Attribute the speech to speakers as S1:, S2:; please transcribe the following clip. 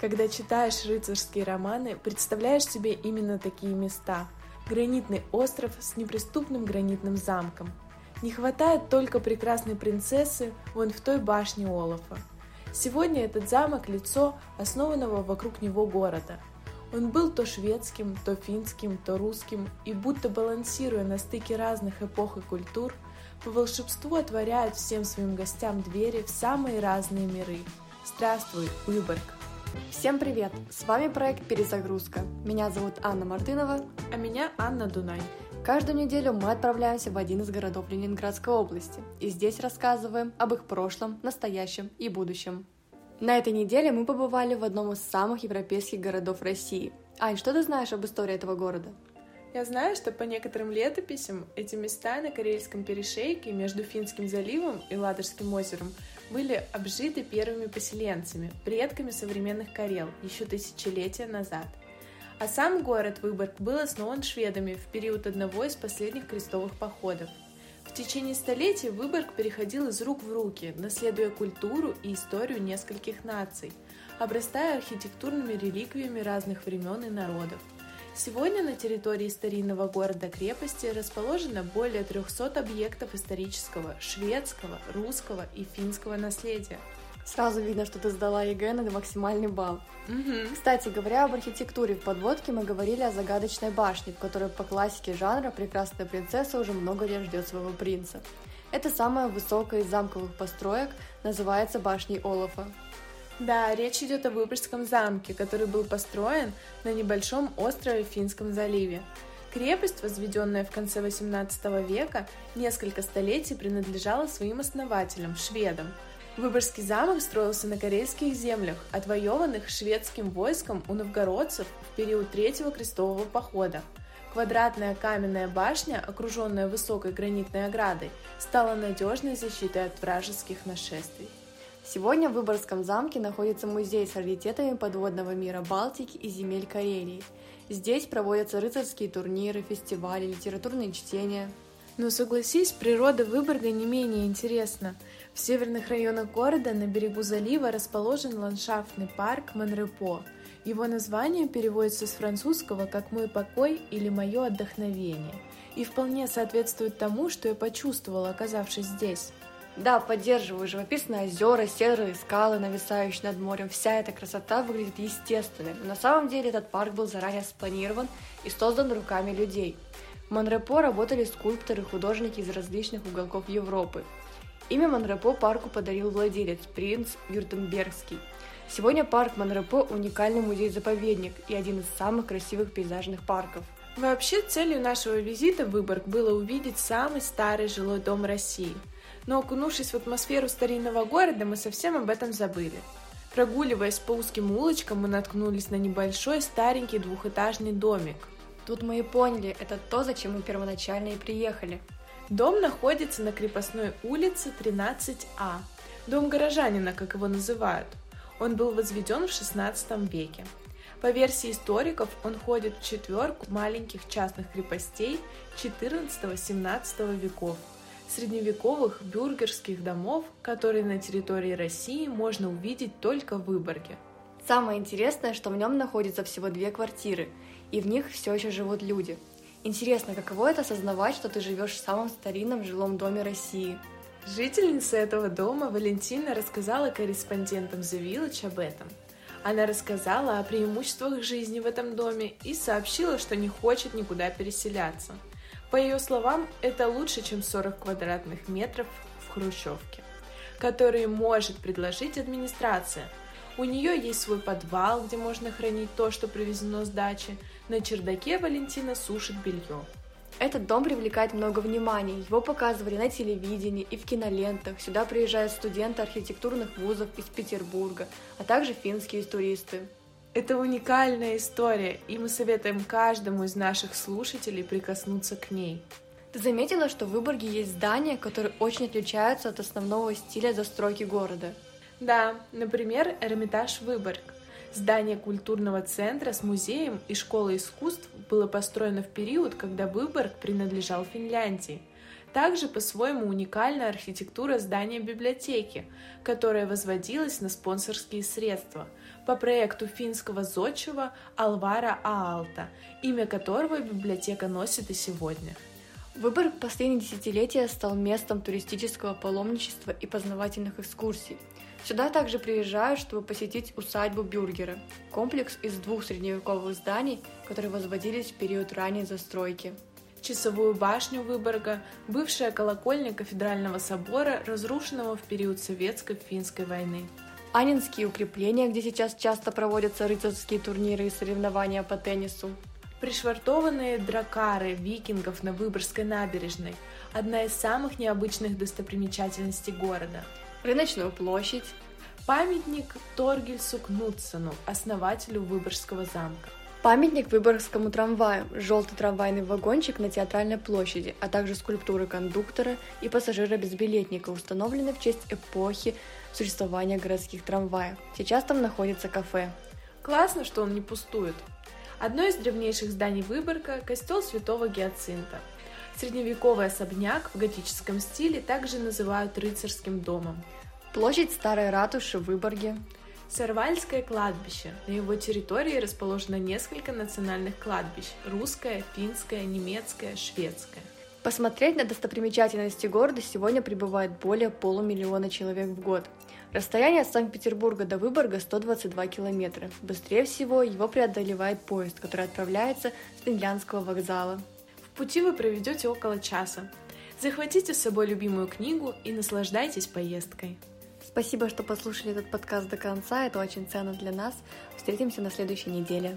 S1: Когда читаешь рыцарские романы, представляешь себе именно такие места. Гранитный остров с неприступным гранитным замком. Не хватает только прекрасной принцессы вон в той башне Олафа. Сегодня этот замок – лицо основанного вокруг него города. Он был то шведским, то финским, то русским, и будто балансируя на стыке разных эпох и культур, по волшебству отворяет всем своим гостям двери в самые разные миры. Здравствуй, Выборг!
S2: Всем привет! С вами проект «Перезагрузка». Меня зовут Анна Мартынова.
S1: А меня Анна Дунай.
S2: Каждую неделю мы отправляемся в один из городов Ленинградской области и здесь рассказываем об их прошлом, настоящем и будущем. На этой неделе мы побывали в одном из самых европейских городов России. Ань, что ты знаешь об истории этого города?
S1: Я знаю, что по некоторым летописям эти места на Карельском перешейке между Финским заливом и Ладожским озером были обжиты первыми поселенцами, предками современных Карел, еще тысячелетия назад. А сам город Выборг был основан шведами в период одного из последних крестовых походов. В течение столетий Выборг переходил из рук в руки, наследуя культуру и историю нескольких наций, обрастая архитектурными реликвиями разных времен и народов. Сегодня на территории старинного города-крепости расположено более 300 объектов исторического, шведского, русского и финского наследия –
S2: Сразу видно, что ты сдала ЕГЭ на максимальный балл. Угу. Кстати, говоря об архитектуре в подводке, мы говорили о загадочной башне, в которой по классике жанра прекрасная принцесса уже много лет ждет своего принца. Это самая высокая из замковых построек, называется башней Олафа.
S1: Да, речь идет о Выборгском замке, который был построен на небольшом острове в Финском заливе. Крепость, возведенная в конце XVIII века, несколько столетий принадлежала своим основателям, шведам – Выборгский замок строился на карельских землях, отвоеванных шведским войском у новгородцев в период Третьего крестового похода. Квадратная каменная башня, окруженная высокой гранитной оградой, стала надежной защитой от вражеских нашествий.
S2: Сегодня в Выборгском замке находится музей с раритетами подводного мира Балтики и земель Карелии. Здесь проводятся рыцарские турниры, фестивали, литературные чтения.
S1: Но согласись, природа Выборга не менее интересна – в северных районах города на берегу залива расположен ландшафтный парк Монрепо. Его название переводится с французского как «мой покой» или «мое отдохновение» и вполне соответствует тому, что я почувствовала, оказавшись здесь.
S2: Да, поддерживаю. Живописные озера, серые скалы, нависающие над морем. Вся эта красота выглядит естественной. Но на самом деле этот парк был заранее спланирован и создан руками людей. В Монрепо работали скульпторы, художники из различных уголков Европы. Имя Монрепо парку подарил владелец, принц Вюртембергский. Сегодня парк Монрепо – уникальный музей-заповедник и один из самых красивых пейзажных парков.
S1: Вообще, целью нашего визита в Выборг было увидеть самый старый жилой дом России. Но окунувшись в атмосферу старинного города, мы совсем об этом забыли. Прогуливаясь по узким улочкам, мы наткнулись на небольшой старенький двухэтажный домик.
S2: Тут мы и поняли, это то, зачем мы первоначально и приехали –
S1: Дом находится на крепостной улице 13А. Дом горожанина, как его называют. Он был возведен в XVI веке. По версии историков, он входит в четверку маленьких частных крепостей XIV-XVII веков, средневековых бюргерских домов, которые на территории России можно увидеть только в Выборге.
S2: Самое интересное, что в нем находится всего две квартиры, и в них все еще живут люди – Интересно, каково это осознавать, что ты живешь в самом старинном жилом доме России?
S1: Жительница этого дома Валентина рассказала корреспондентам The Village об этом. Она рассказала о преимуществах жизни в этом доме и сообщила, что не хочет никуда переселяться. По ее словам, это лучше, чем 40 квадратных метров в Хрущевке, которые может предложить администрация – у нее есть свой подвал, где можно хранить то, что привезено с дачи. На чердаке Валентина сушит белье.
S2: Этот дом привлекает много внимания. Его показывали на телевидении и в кинолентах. Сюда приезжают студенты архитектурных вузов из Петербурга, а также финские туристы.
S1: Это уникальная история, и мы советуем каждому из наших слушателей прикоснуться к ней.
S2: Ты заметила, что в Выборге есть здания, которые очень отличаются от основного стиля застройки города?
S1: Да, например, Эрмитаж Выборг. Здание культурного центра с музеем и школой искусств было построено в период, когда Выборг принадлежал Финляндии. Также по-своему уникальна архитектура здания библиотеки, которая возводилась на спонсорские средства по проекту финского зодчего Алвара Аалта, имя которого библиотека носит и сегодня.
S2: Выборг последние десятилетия стал местом туристического паломничества и познавательных экскурсий. Сюда также приезжают, чтобы посетить усадьбу Бюргера, комплекс из двух средневековых зданий, которые возводились в период ранней застройки.
S1: Часовую башню Выборга, бывшая колокольня кафедрального собора, разрушенного в период советско-финской войны.
S2: Анинские укрепления, где сейчас часто проводятся рыцарские турниры и соревнования по теннису.
S1: Пришвартованные дракары викингов на Выборгской набережной – одна из самых необычных достопримечательностей города.
S2: Рыночную площадь.
S1: Памятник Торгельсу Кнутсону, основателю Выборгского замка.
S2: Памятник Выборгскому трамваю, желтый трамвайный вагончик на Театральной площади, а также скульптуры кондуктора и пассажира-безбилетника, установлены в честь эпохи существования городских трамваев. Сейчас там находится кафе.
S1: Классно, что он не пустует. Одно из древнейших зданий Выборга – костел Святого Гиацинта. Средневековый особняк в готическом стиле также называют рыцарским домом.
S2: Площадь Старой Ратуши в Выборге.
S1: Сарвальское кладбище. На его территории расположено несколько национальных кладбищ – русское, финское, немецкое, шведское.
S2: Посмотреть на достопримечательности города сегодня прибывает более полумиллиона человек в год. Расстояние от Санкт-Петербурга до Выборга 122 километра. Быстрее всего его преодолевает поезд, который отправляется с Финляндского вокзала.
S1: В пути вы проведете около часа. Захватите с собой любимую книгу и наслаждайтесь поездкой.
S2: Спасибо, что послушали этот подкаст до конца, это очень ценно для нас. Встретимся на следующей неделе.